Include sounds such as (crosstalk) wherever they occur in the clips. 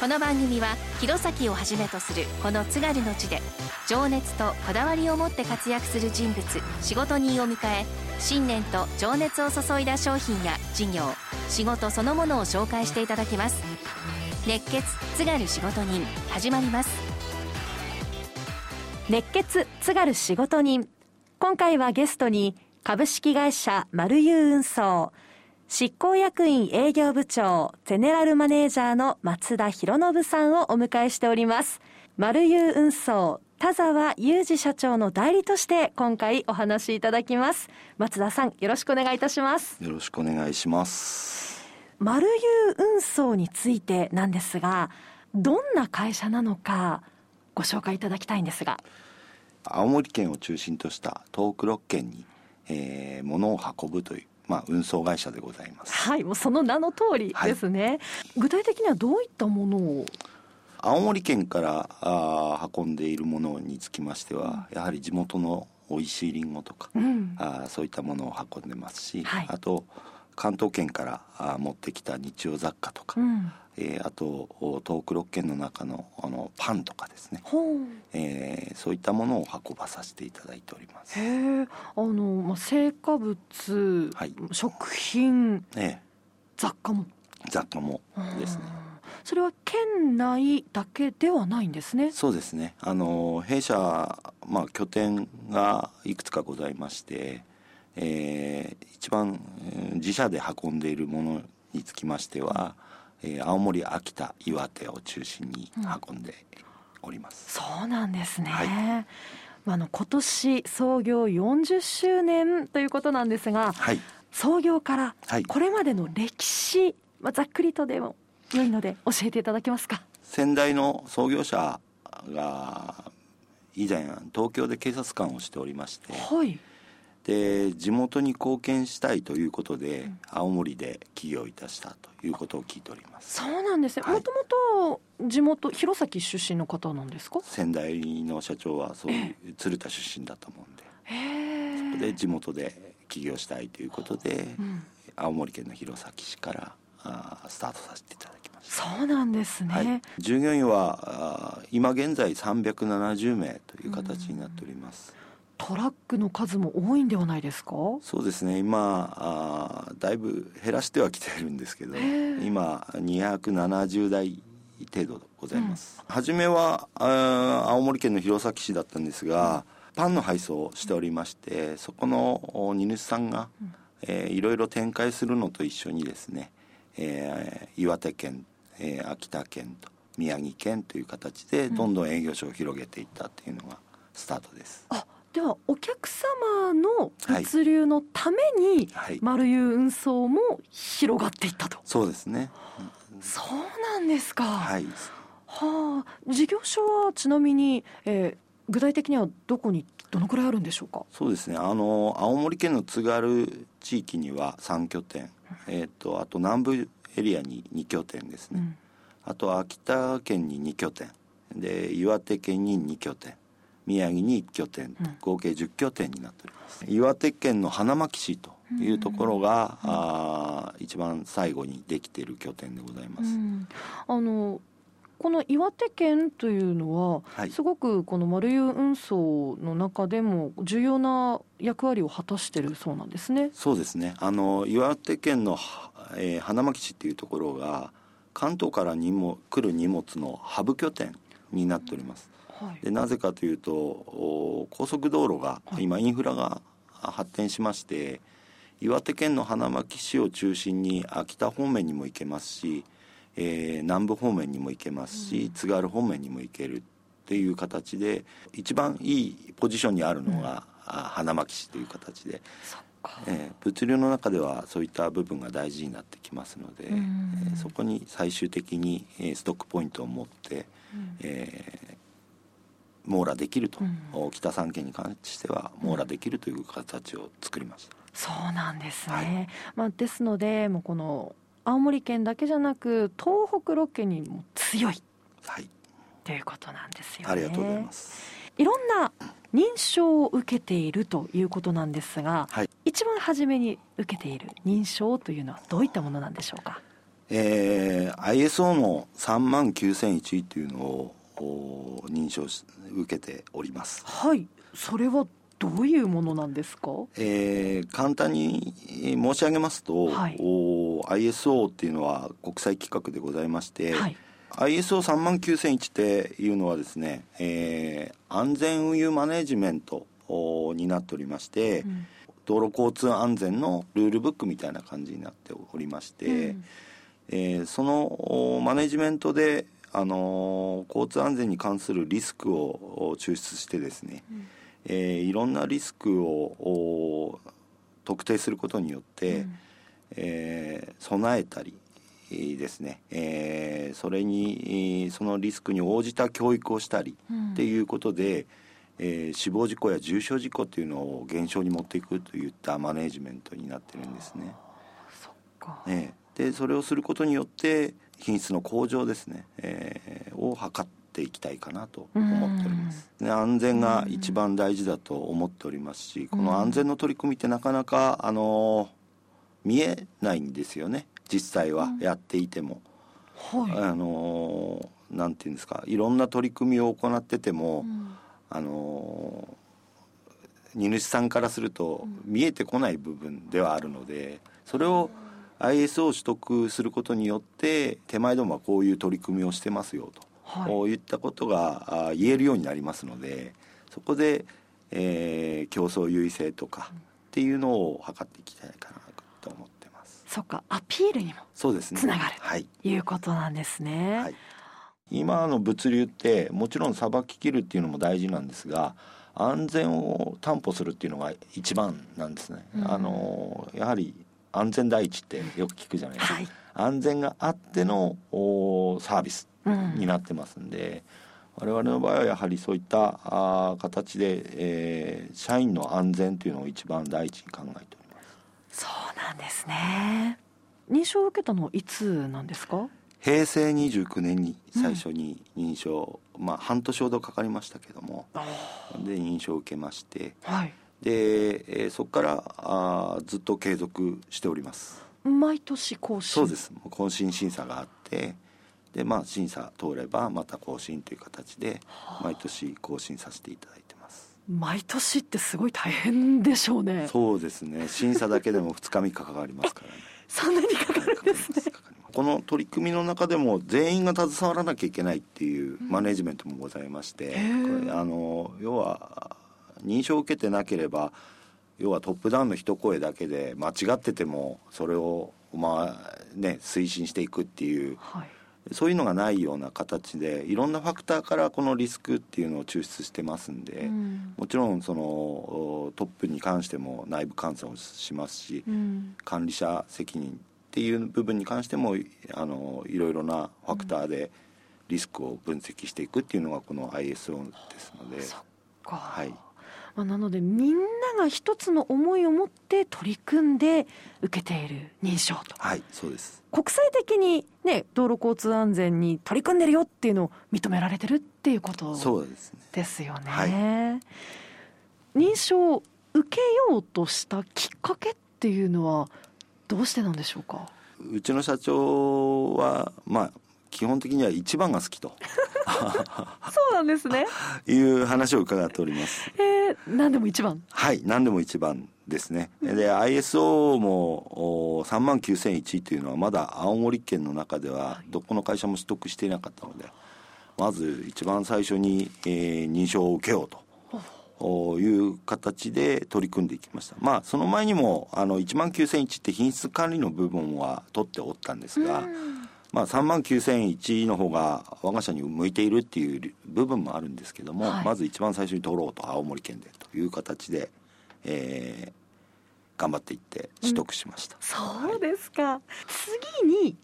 この番組は弘前をはじめとするこの津軽の地で情熱とこだわりを持って活躍する人物仕事人を迎え信念と情熱を注いだ商品や事業仕事そのものを紹介していただきます。熱血津軽仕事人始まります。熱血津軽仕事人。今回はゲストに株式会社マル運送執行役員営業部長、ゼネラルマネージャーの松田博信さんをお迎えしております。マルユー運送、田沢裕二社長の代理として今回お話しいただきます。松田さん、よろしくお願いいたします。よろしくお願いします。マルユー運送についてなんですが、どんな会社なのかご紹介いただきたいんですが。青森県を中心とした東北6県に、えー、物を運ぶというまあ、運送会社でございます。はい、もうその名の通りですね。はい、具体的にはどういったものを？青森県からあ運んでいるものにつきましては、うん、やはり地元の美味しいりんごとか、うん、あそういったものを運んでますし、はい、あと関東圏からあ持ってきた日用雑貨とか、うん、えー、あと東北6県の中のあのパンとかですね、えー、そういったものを運ばさせていただいております。へあの、まあ、成果物、はい、食品、え雑貨も。雑貨もですね。それは県内だけではないんですね。そうですね。あの弊社、まあ、拠点がいくつかございまして、えー、一番自社で運んでいるものにつきましては、うんえー、青森秋田岩手を中心に運んでおります、うん、そうなんですね、はい、あの今年創業40周年ということなんですが、はい、創業からこれまでの歴史、まあ、ざっくりとでも良いので教えていただけますか？先代の創業者が以前東京で警察官をしておりまして、はい、で地元に貢献したいということで、うん、青森で起業いたしたということを聞いております。そうなんですね。もともと地元弘前出身の方なんですか？先代の社長はそういう鶴田出身だと思うんで。そこで地元で起業したいということで、うん、青森県の弘前市からあスタートさせていただきました。そうなんですね、はい、従業員は今現在370名という形になっております、うんトラックの数も多いんではないですか？そうですね。今あだいぶ減らしてはきてるんですけど今270台程度ございます、うん、初めはあ青森県の弘前市だったんですが、うん、パンの配送をしておりましてそこの荷主さんが、うん。えー、いろいろ展開するのと一緒にですね、えー、岩手県、えー、秋田県と宮城県という形でどんどん営業所を広げていったっていうのがスタートです。あではお客様の物流のために、丸湯運送も広がっていったと、そうですね、そうなんですか。はい。はあ。事業所はちなみに、えー、具体的にはどこにどのくらいあるんでしょうか？そうですね。あの青森県の津軽地域には3拠点、えーと、あと南部エリアに2拠点ですね、うん、あと秋田県に2拠点。で岩手県に2拠点宮城に1拠点合計10拠点になっております、うん、岩手県の花巻市というところが、うん、あ一番最後にできている拠点でございます、うん、あのこの岩手県というのは、はい、すごくこの丸湯運送の中でも重要な役割を果たしているそうなんですね。そうですね。あの岩手県の、えー、花巻市っていうところが関東からにも来る荷物のハブ拠点になっております。でなぜかというと高速道路が、今インフラが発展しまして岩手県の花巻市を中心に秋田方面にも行けますし、えー、南部方面にも行けますし、うん、津軽方面にも行けるっていう形で一番いいポジションにあるのが、うん、花巻市という形で。えー、物流の中ではそういった部分が大事になってきますので、えー、そこに最終的に、えー、ストックポイントを持って、うん、え網羅できると、うん、北三県に関しては網羅できるという形を作りました。そうなんですね、はい、まあ、ですのでもうこの青森県だけじゃなく東北6県にも強い、はい、ということなんですよね。ありがとうございます。いろんな認証を受けているということなんですが、はい、一番初めに受けている認証というのはどういったものなんでしょうか？えー、ISO の3万9001っていうのを認証し受けております。はい。それはどういうものなんですか、えー、簡単に申し上げますと、はい、ISO っていうのは国際規格でございまして、はい、ISO3 万9001っていうのはですね、えー、安全運輸マネジメントになっておりまして、うん、道路交通安全のルールブックみたいな感じになっておりまして、うん、えー、そのマネジメントで、あのー、交通安全に関するリスクを抽出してですね、うん。えー、いろんなリスクを特定することによって、うん、えー、備えたりですね、えー、それにそのリスクに応じた教育をしたりっていうことで、うん、えー、死亡事故や重傷事故っていうのを減少に持っていくといったマネジメントになってるんですね。そっか。ねでそれをすることによって品質の向上ですね、えー、を図っていきたいかなと思っております。で安全が一番大事だと思っておりますしこの安全の取り組みってなかなかあの見えないんですよね。実際はやっていても。はい、あのなんていうんですか。いろんな取り組みを行ってても、うん、あの荷主さんからすると見えてこない部分ではあるのでそれを ISO を取得することによって手前どもはこういう取り組みをしてますよと。こういったことが言えるようになりますのでそこで、えー、競争優位性とかっていうのを図っていきたいかなと思ってます。そっか。アピールにもそうですね。つながる、はい、いうことなんですね。はい、今の物流ってもちろんさばききるっていうのも大事なんですが安全を担保するっていうのが一番なんですね。うん、あのやはり安全第一ってよく聞くじゃないですか。はい、安全があってのサービスになってますんで、うん、我々の場合はやはりそういったあ形で、えー、社員の安全というのを一番第一に考えております。そうなんですね。認証を受けたのはいつなんですか？平成29年に最初に認証、うん、まあ半年ほどかかりましたけどもで認証を受けまして、はい、で、えー、そこからあずっと継続しております。毎年更新？そうです。更新審査があってでまあ審査通ればまた更新という形で毎年更新させていただいてます。毎年ってすごい大変でしょうね。そうですね。審査だけでも2日3日かかりますからね。そんなにかかるんですね。この取り組みの中でも全員が携わらなきゃいけないっていうマネジメントもございまして、これあの要は認証を受けてなければ要はトップダウンの一声だけで間違っててもそれをまあね推進していくっていう、はい、そういうのがないような形でいろんなファクターからこのリスクっていうのを抽出してますんで、うん、もちろんそのトップに関しても内部監査をしますし、うん、管理者責任っていう部分に関してもあのいろいろなファクターでリスクを分析していくっていうのがこの ISO ですので。はいまあ、なのでみんなが一つの思いを持って取り組んで受けている認証と。はいそうです。国際的にね道路交通安全に取り組んでるよっていうのを認められてるっていうことですよね、ね。はい、認証を受けようとしたきっかけっていうのはどうしてなんでしょうか？うちの社長はまあ基本的には一番が好きと。(laughs) そうなんですね。いう話を伺っております。えー、何でも一番。はい何でも一番ですね。で ISO も3万9001というのはまだ青森県の中ではどこの会社も取得していなかったのでまず一番最初に、えー、認証を受けようという形で取り組んでいきました。まあその前にもあの1万9001って品質管理の部分は取っておったんですが、まあ、3万9001の方が我が社に向いているっていう部分もあるんですけども、はい、まず一番最初に取ろうと青森県でという形で、えー、頑張っていって取得しました、うん、そうですか、はい、次に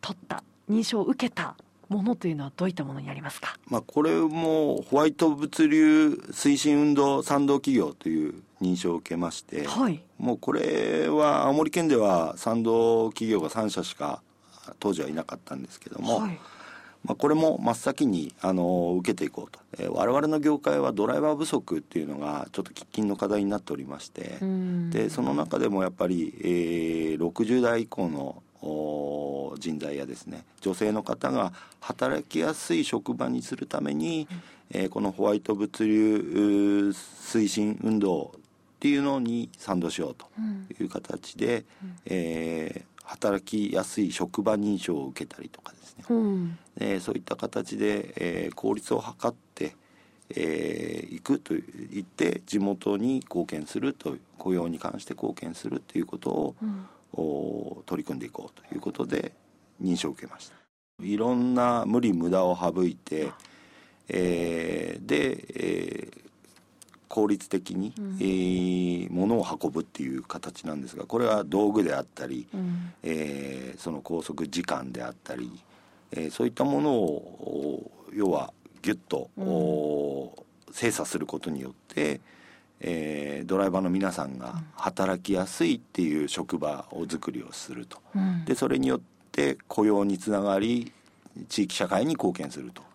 取った認証を受けたものというのはどういったものになりますか、まあ、これもホワイト物流推進運動賛同企業という認証を受けまして、はい、もうこれは青森県では賛同企業が3社しか当時はいなかったんですけども、はい、まあ、これも真っ先にあの受けていこうと、えー、我々の業界はドライバー不足っていうのがちょっと喫緊の課題になっておりましてでその中でもやっぱり、えー、60代以降の人材やですね女性の方が働きやすい職場にするために、うん、えー、このホワイト物流推進運動っていうのに賛同しようという形で、うん、えー、働きやすい職場認証を受けたりとかですね、うん、えー、そういった形で、えー、効率を図って、えー、行くと言って地元に貢献すると雇用に関して貢献するということを、うん。取り組んでいこうということで認証を受けました。いろんな無理無駄を省いて、えー、で、えー、効率的に、うん、えー、物を運ぶっていう形なんですがこれは道具であったり、うん、えー、その拘束時間であったり、えー、そういったものを要はギュッと、うん、精査することによってえー、ドライバーの皆さんが働きやすいっていう職場を作りをすると、うん、でそれによって雇用につながり地域社会に貢献すると。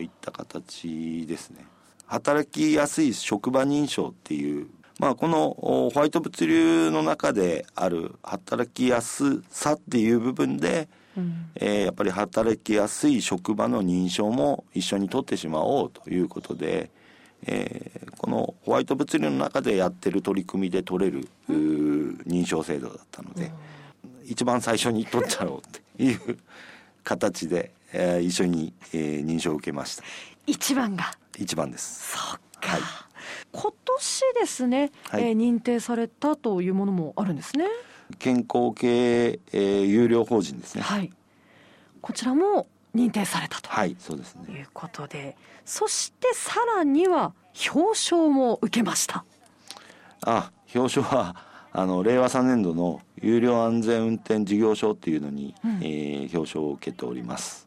いった形ですね働きやすい職場認証っていうまあこのホワイト物流の中である働きやすさっていう部分で、うん、えー、やっぱり働きやすい職場の認証も一緒に取ってしまおうということで、えー、このホワイト物流の中でやってる取り組みで取れる、認証制度だったので、一番最初に取っちゃおうっていう形で、えー、一緒に、えー、認証を受けました。一番が一番です。そっか、はい、今年ですね、はい、えー、認定されたというものもあるんですね。健康系、えー、有料法人ですね。はい。こちらも認定されたと。はいそうですね。いうことで。そしてさらには表彰も受けました。あ表彰はあの令和3年度の有料安全運転事業証っていうのに、うん、えー、表彰を受けております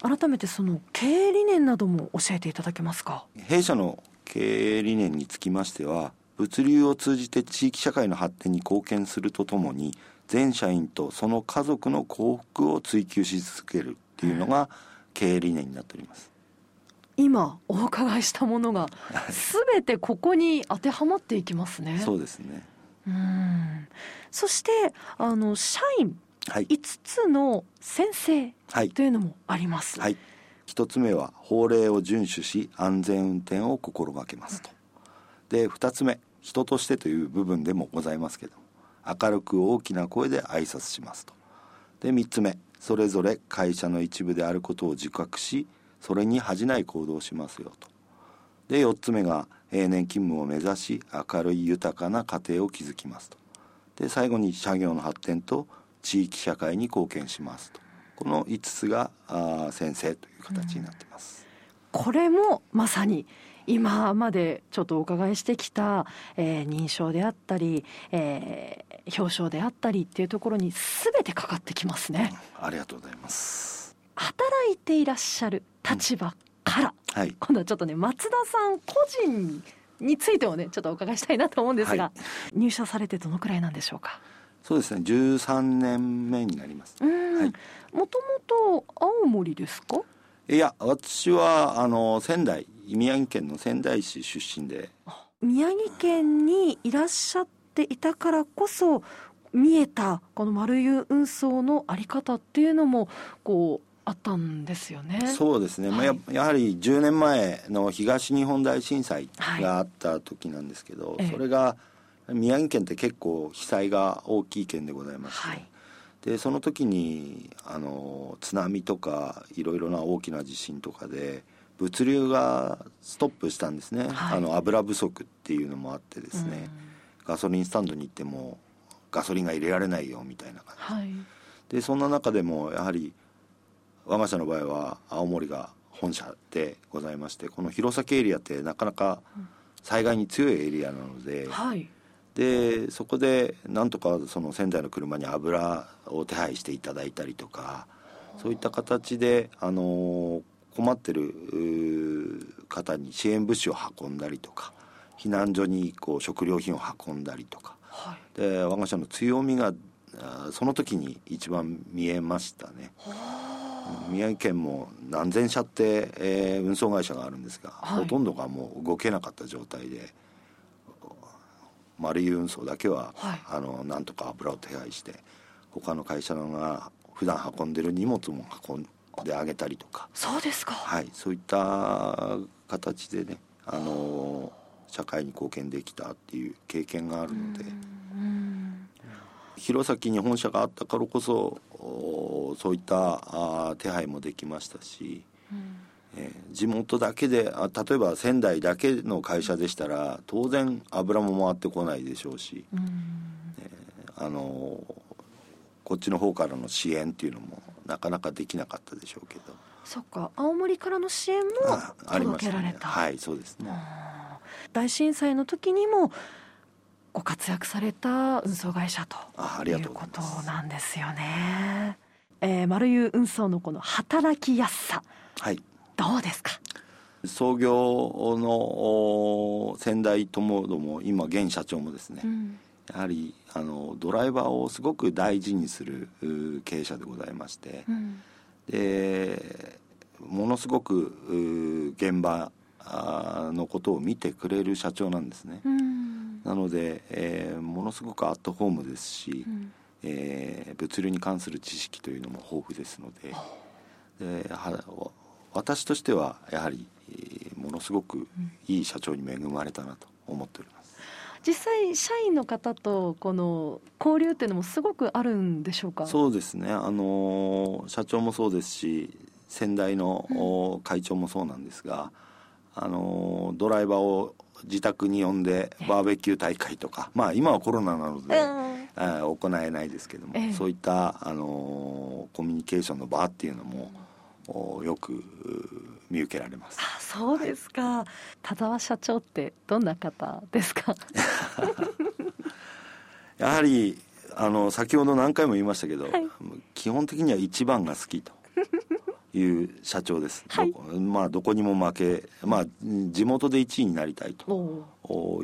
改めてその経営理念なども教えていただけますか？弊社の経営理念につきましては物流を通じて地域社会の発展に貢献するとともに全社員とその家族の幸福を追求し続けるっていうのが経営理念になっております。今お伺いしたものが全てここに当てはまっていきますね。そうですね。うんそしてあの社員5つの先生というのもあります。はい、1つ目は法令を遵守し安全運転を心がけますと。で2つ目人としてという部分でもございますけど明るく大きな声で挨拶しますと。で3つ目それぞれ会社の一部であることを自覚しそれに恥じない行動をしますよとで4つ目が永年勤務を目指し明るい豊かな家庭を築きますとで最後に社業の発展と地域社会に貢献しますと。この5つがあ先生という形になってます、うん、これもまさに今までちょっとお伺いしてきた、えー、認証であったり、えー、表彰であったりっていうところに全てかかってきますね、うん、ありがとうございます。働いていらっしゃる立場から、うん、はい、今度はちょっとね松田さん個人についてもねちょっとお伺いしたいなと思うんですが、はい、入社されてどのくらいなんでしょうかそうですね。13年目になります。もともと青森ですか？いや私はあの仙台宮城県の仙台市出身で。宮城県にいらっしゃっていたからこそ見えたこの丸湯運送のあり方っていうのもこうあったんですよね。そうですね、はい、まあ、やはり10年前の東日本大震災があった時なんですけど、はい、それが宮城県って結構被災が大きい県でございまして、はい、でその時にあの津波とかいろいろな大きな地震とかで物流がストップしたんですね、はい、あの油不足っていうのもあってですね、うん、ガソリンスタンドに行ってもガソリンが入れられないよみたいな感じ、はい、でそんな中でもやはり我が社の場合は青森が本社でございましてこの弘前エリアってなかなか災害に強いエリアなので、はい、でそこでなんとかその仙台の車に油を手配していただいたりとかそういった形であのー困ってる方に支援物資を運んだりとか避難所にこう食料品を運んだりとか、はい、で我が社の強みがその時に一番見えましたね。宮城県も何千社って、えー、運送会社があるんですが、はい、ほとんどがもう動けなかった状態で丸い運送だけは、はい、あのなんとか油を手配して他の会社が普段運んでる荷物も運んであげたりとか。そうですか。はい。そういった形でねあの社会に貢献できたっていう経験があるので。弘前に本社があったからこそそういったあ手配もできましたし、えー、地元だけであ例えば仙台だけの会社でしたら当然油も回ってこないでしょうし、えー、あのこっちの方からの支援っていうのもなかなかできなかったでしょうけど。そっか。青森からの支援も届けられた、ね、はいそうですね。大震災の時にもご活躍された運送会社ということなんですよね。えー、丸湯運送のこの働きやすさ、はい、どうですか？創業の先代ともども今現社長もですね、うん、やはりあのドライバーをすごく大事にする経営者でございまして、うん、でものすごく現場のことを見てくれる社長なんですね。うん。なので、えー、ものすごくアットホームですし、うん、えー、物流に関する知識というのも豊富ですのでで私としてはやはり、えー、ものすごくいい社長に恵まれたなと思っております。実際社員の方とこの交流っていうのもすごくあるんでしょうか？そうですね。あの社長もそうですし先代の会長もそうなんですが、うん、あのドライバーを自宅に呼んでバーベキュー大会とか、まあ今はコロナなので、えー、行えないですけども、えー、そういった、あのー、コミュニケーションの場っていうのも、よく見受けられます。あそうですか、はい、田沢社長ってどんな方ですか？(laughs) やはりあの先ほど何回も言いましたけど、はい、基本的には一番が好きと (laughs) いう社長です、はい、まあどこにも負け、まあ、地元で1位になりたいと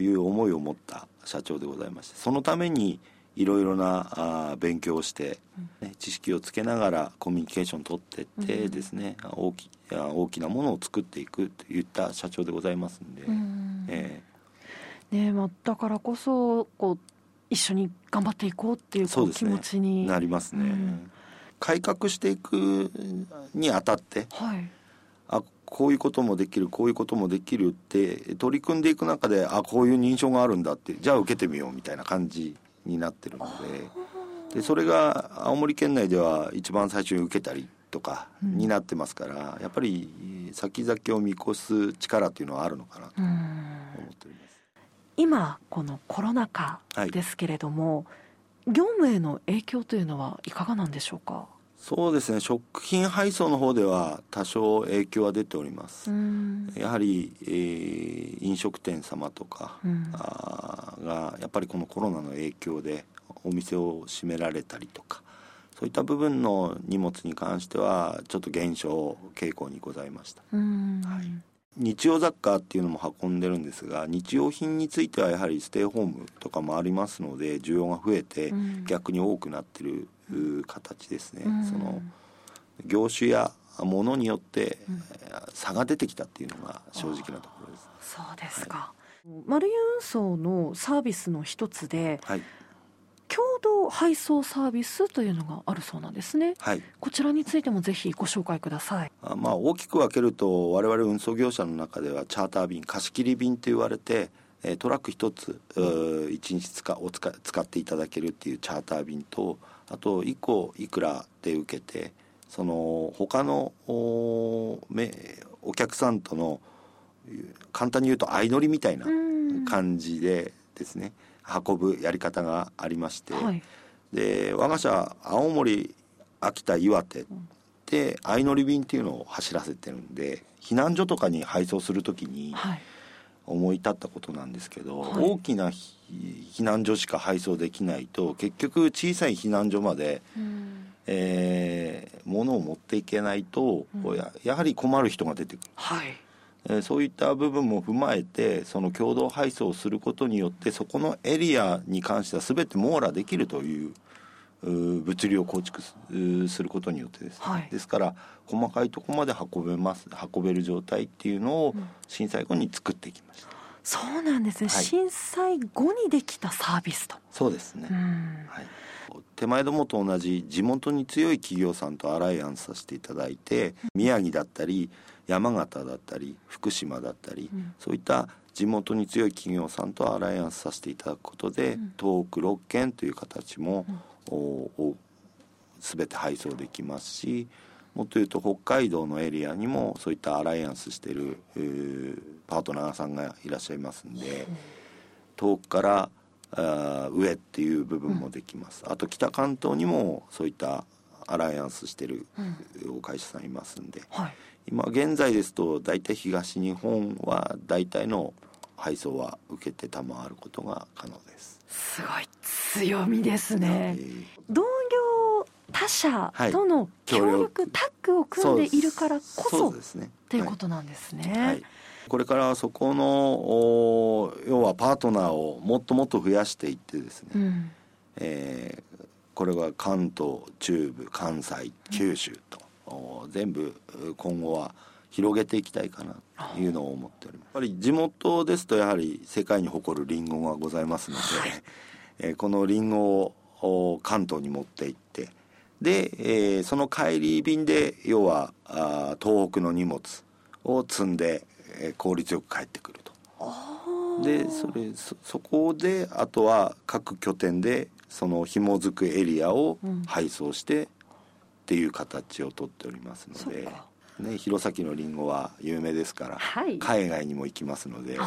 いう思いを持った社長でございましてそのためにいろいろなあ勉強をして、ね、知識をつけながらコミュニケーション取ってってですね、うん、大き大きなものを作っていくといった社長でございますんで、うん。えー、ねまあ、だからこそこう一緒に頑張っていこうっていうう、ね、気持ちに。なりますね。うん。改革していくにあたって、はい、あこういうこともできるこういうこともできるって取り組んでいく中であこういう認証があるんだってじゃあ受けてみようみたいな感じになってるのででそれが青森県内では一番最初に受けたりとかになってますから、うん、やっぱり先々を見越す力っていうのはあるのかなと思っております。今このコロナ禍ですけれども、はい業務への影響というのはいかがなんでしょうか？そうですね。食品配送の方では多少影響は出ております。やはり、えー、飲食店様とか、うん、あがやっぱりこのコロナの影響でお店を閉められたりとかそういった部分の荷物に関してはちょっと減少傾向にございました、はい。日用雑貨っていうのも運んでるんですが日用品についてはやはりステイホームとかもありますので需要が増えて逆に多くなってる形ですね、うん、その業種やものによって差が出てきたっていうのが正直なところです。そうですか、はい、マルユ運送のサービスの一つで、はい、共同配送サービスというのがあるそうなんですね、はい、こちらについてもぜひご紹介ください。あ、まあ、大きく分けると我々運送業者の中ではチャーター便貸し切り便と言われてトラック一つ1日使お使使っていただけるっていうチャーター便とあと1個いくらで受けてその他のおお客さんとの簡単に言うと相乗りみたいな感じでですね、運ぶやり方がありまして、はい、で我が社青森秋田岩手で相乗り便っていうのを走らせてるんで避難所とかに配送する時に思い立ったことなんですけど、はい、大きな避難所しか配送できないと結局小さい避難所まで、うん、えー、物を持っていけないと、うん、ややはり困る人が出てくる。はい。えそういった部分も踏まえてその共同配送をすることによってそこのエリアに関しては全て網羅できるという物流を構築することによってです、ね。はい、ですから細かいところまで運べます運べる状態っていうのを震災後に作っていきました、うん、そうなんですね、はい、震災後にできたサービスと。そうですね、はい。手前どもと同じ地元に強い企業さんとアライアンスさせていただいて宮城だったり山形だったり福島だったり、うん、そういった地元に強い企業さんとアライアンスさせていただくことで、うん、東北6県という形も、うん、全て配送できますしもっと言うと北海道のエリアにもそういったアライアンスしてるパートナーさんがいらっしゃいますんで遠くからあ上っていう部分もできます、うん、あと北関東にもそういったアライアンスしてる会社さんいますんで、うんはい、今現在ですと大体東日本は大体の配送は受けて賜ることが可能ですすごい強みですね、えー、同業他社との協力、はい、タッグを組んでいるからこそですね。っていうことなんですね、はい。これからそこの要はパートナーをもっともっと増やしていってですね、うん、えー、これが関東中部関西九州と、うん、全部今後は広げていきたいかなというのを思っております。やっぱり地元ですとやはり世界に誇るりんごがございますので、はい、えー、このりんごを関東に持って行ってで、えー、その帰り便で要はあ東北の荷物を積んで効率よく帰ってくると。でそれそそこであとは各拠点でその紐づくエリアを配送してっていう形をとっておりますので、ね、弘前のりんごは有名ですから、はい、海外にも行きますので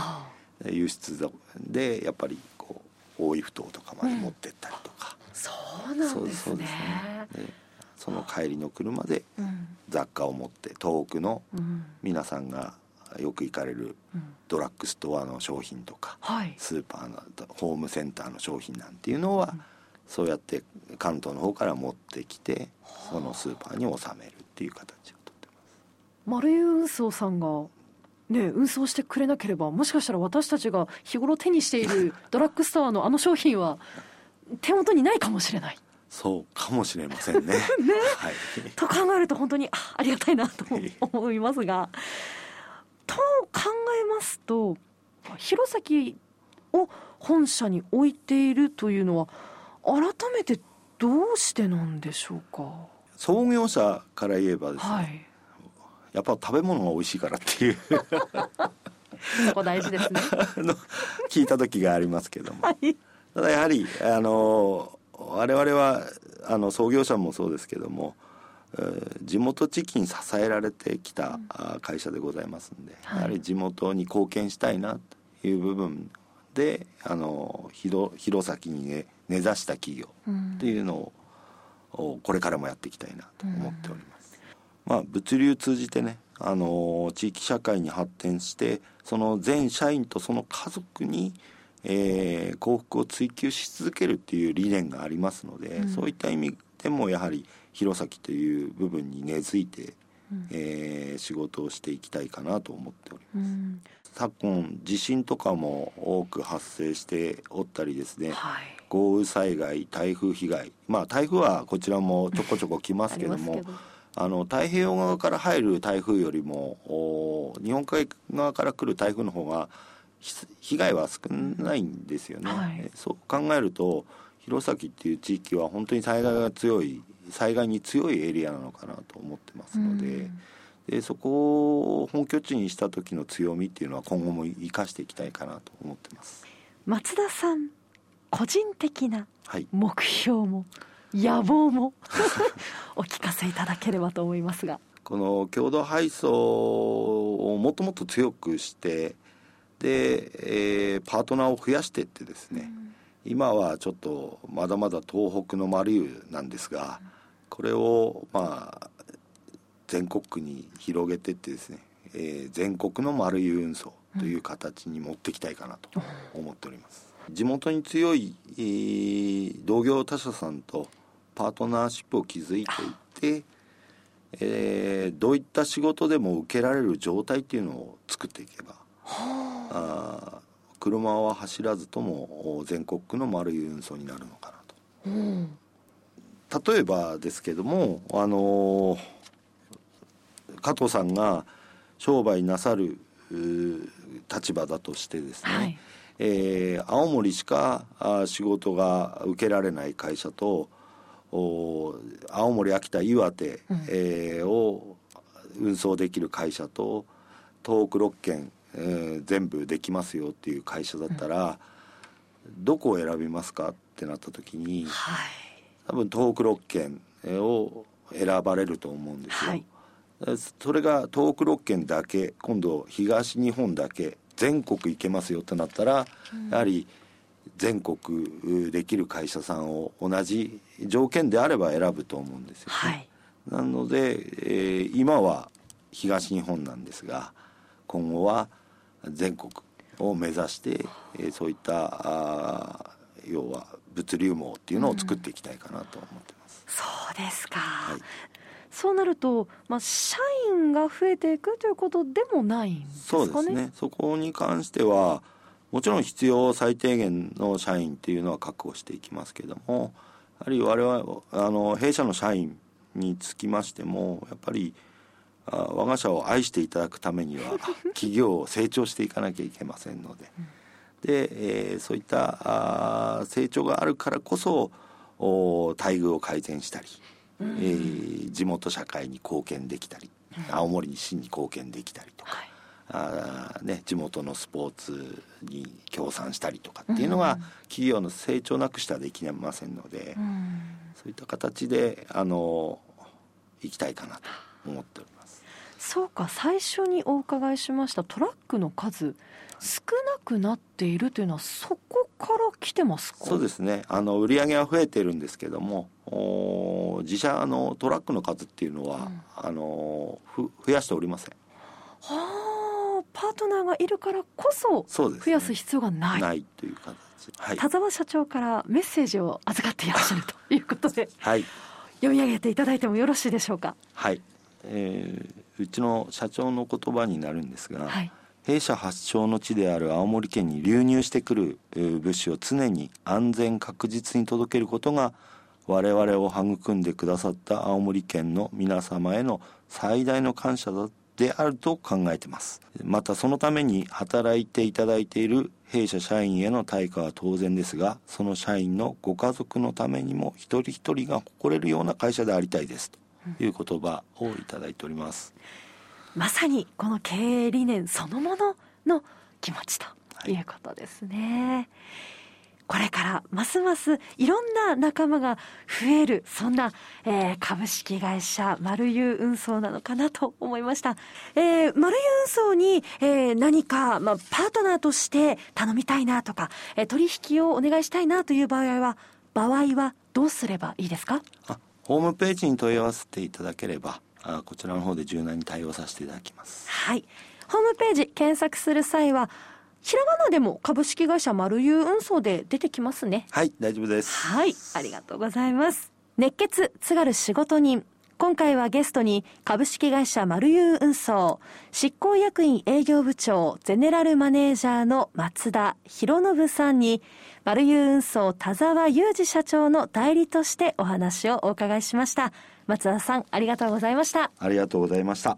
輸出でやっぱりこう大井ふ頭とかまで持ってったりとか、うん、そうなんですね。その帰りの車で雑貨を持って遠くの皆さんがよく行かれるドラッグストアの商品とか、うん、スーパーのホームセンターの商品なんていうのは、うん、そうやって関東の方から持ってきてそのスーパーに納めるっていう形。丸湯運送さんがね、運送してくれなければもしかしたら私たちが日頃手にしているドラッグストアのあの商品は手元にないかもしれない。そうかもしれませんね。(laughs) ねはい、と考えると本当にあありがたいなと思いますがと考えますと弘前を本社に置いているというのは改めてどうしてなんでしょうか？創業者から言えばですね、はい、やっぱ食べ物が美味しいからっていう。そこ大事ですね。(laughs) 聞いた時がありますけども、はい、ただやはりあの我々はあの創業者もそうですけども地元地域に支えられてきた会社でございますんで、やはり地元に貢献したいなという部分であの弘前に、ね、根ざした企業っていうのを、これからもやっていきたいなと思っております。まあ、物流通じてねあの地域社会に発展してその全社員とその家族に、えー、幸福を追求し続けるっていう理念がありますので、うん、そういった意味でもやはり弘前という部分に根付いて、うん、えー、仕事をしていきたいかなと思っております。うん、昨今地震とかも多く発生しておったりですね、はい、豪雨災害台風被害。まあ台風はこちらもちょこちょこ来ますけどもあの太平洋側から入る台風よりも日本海側から来る台風の方が被害は少ないんですよね、はい、そう考えると弘前っていう地域は本当に災害が強い災害に強いエリアなのかなと思ってますのでうん、でそこを本拠地にした時の強みっていうのは今後も生かしていきたいかなと思ってます。松田さん個人的な目標も、はい、野望も。(laughs) お聞かせいただければと思いますが。この共同配送をもっともっと強くしてで、えー、パートナーを増やしていってですね、うん。今はちょっとまだまだ東北のマリウなんですがこれをまあ全国区に広げてってですね、えー、全国の丸輸運送という形に持っていきたいかなと思っております。地元に強い、えー、同業他社さんとパートナーシップを築いていって、えー、どういった仕事でも受けられる状態っていうのを作っていけば、あ。車は走らずとも全国区の丸い運送になるのかなと、うん、例えばですけどもあの加藤さんが商売なさる立場だとしてですね、はい、えー、青森しかあ仕事が受けられない会社とお青森秋田岩手、うん、えー、を運送できる会社と東北6県、えー、全部できますよっていう会社だったら、うん、どこを選びますかってなった時に、はい、多分東北6県を選ばれると思うんですよ。はい、それが東北6県だけ今度東日本だけ全国行けますよってなったら、うん、やはり全国できる会社さんを同じ条件であれば選ぶと思うんですよ、ね、はい、なので、えー、今は東日本なんですが今後は全国を目指して、えー、そういったあ要は物流網っていうのを作っていきたいかなと思ってます。うん、そうですか、はいそうなると、まあ、社員が増えていくということでもないんですかね？そうですねそこに関してはもちろん必要最低限の社員っていうのは確保していきますけどもやはり我々あの弊社の社員につきましてもやっぱりあ我が社を愛していただくためには (laughs) 企業を成長していかなきゃいけませんので、で、えー、そういったあ成長があるからこそお待遇を改善したり、えー、地元社会に貢献できたり、青森市に貢献できたりとか。はい。あね、地元のスポーツに協賛したりとかっていうのが、企業の成長なくしてはできませんので、うん、そういった形であの行きたいかなと思っておりますそうか最初にお伺いしましたトラックの数少なくなっているというのはそこから来てますか？そうですね。あの売り上げは増えてるんですけどもお自社のトラックの数っていうのは、うん、あの増やしておりません。はあパートナーがいるからこそ増やす必要がない。ないという形、はい、田沢社長からメッセージを預かっていらっしゃるということで、はい、読み上げていただいてもよろしいでしょうか？はい、えー、うちの社長の言葉になるんですが、はい、弊社発祥の地である青森県に流入してくる物資を常に安全確実に届けることが我々を育んでくださった青森県の皆様への最大の感謝だであると考えてます。またそのために働いていただいている弊社社員への対価は当然ですがその社員のご家族のためにも一人一人が誇れるような会社でありたいですという言葉をいただいております、まさにこの経営理念そのものの気持ちということですね、はいこれからますますいろんな仲間が増えるそんな、えー、株式会社丸優運送なのかなと思いました、えー、丸優運送に、えー、何か、まあ、パートナーとして頼みたいなとか、えー、取引をお願いしたいなという場合は場合はどうすればいいですか？ホームページに問い合わせていただければあこちらの方で柔軟に対応させていただきますはいホームページ検索する際はひらがなでも株式会社丸優運送で出てきますね。はい、大丈夫です。はい、ありがとうございます。熱血津軽仕事人。今回はゲストに株式会社丸優運送執行役員営業部長ゼネラルマネージャーの松田博信さんに丸優運送田沢裕二社長の代理としてお話をお伺いしました。松田さんありがとうございました。ありがとうございました。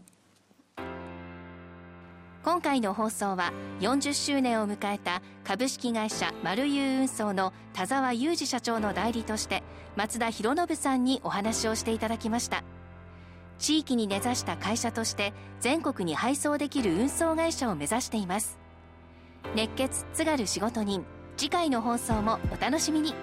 今回の放送は40周年を迎えた株式会社丸優運送の田沢裕二社長の代理として松田博信さんにお話をしていただきました。地域に根ざした会社として全国に配送できる運送会社を目指しています。熱血津軽仕事人。次回の放送もお楽しみに。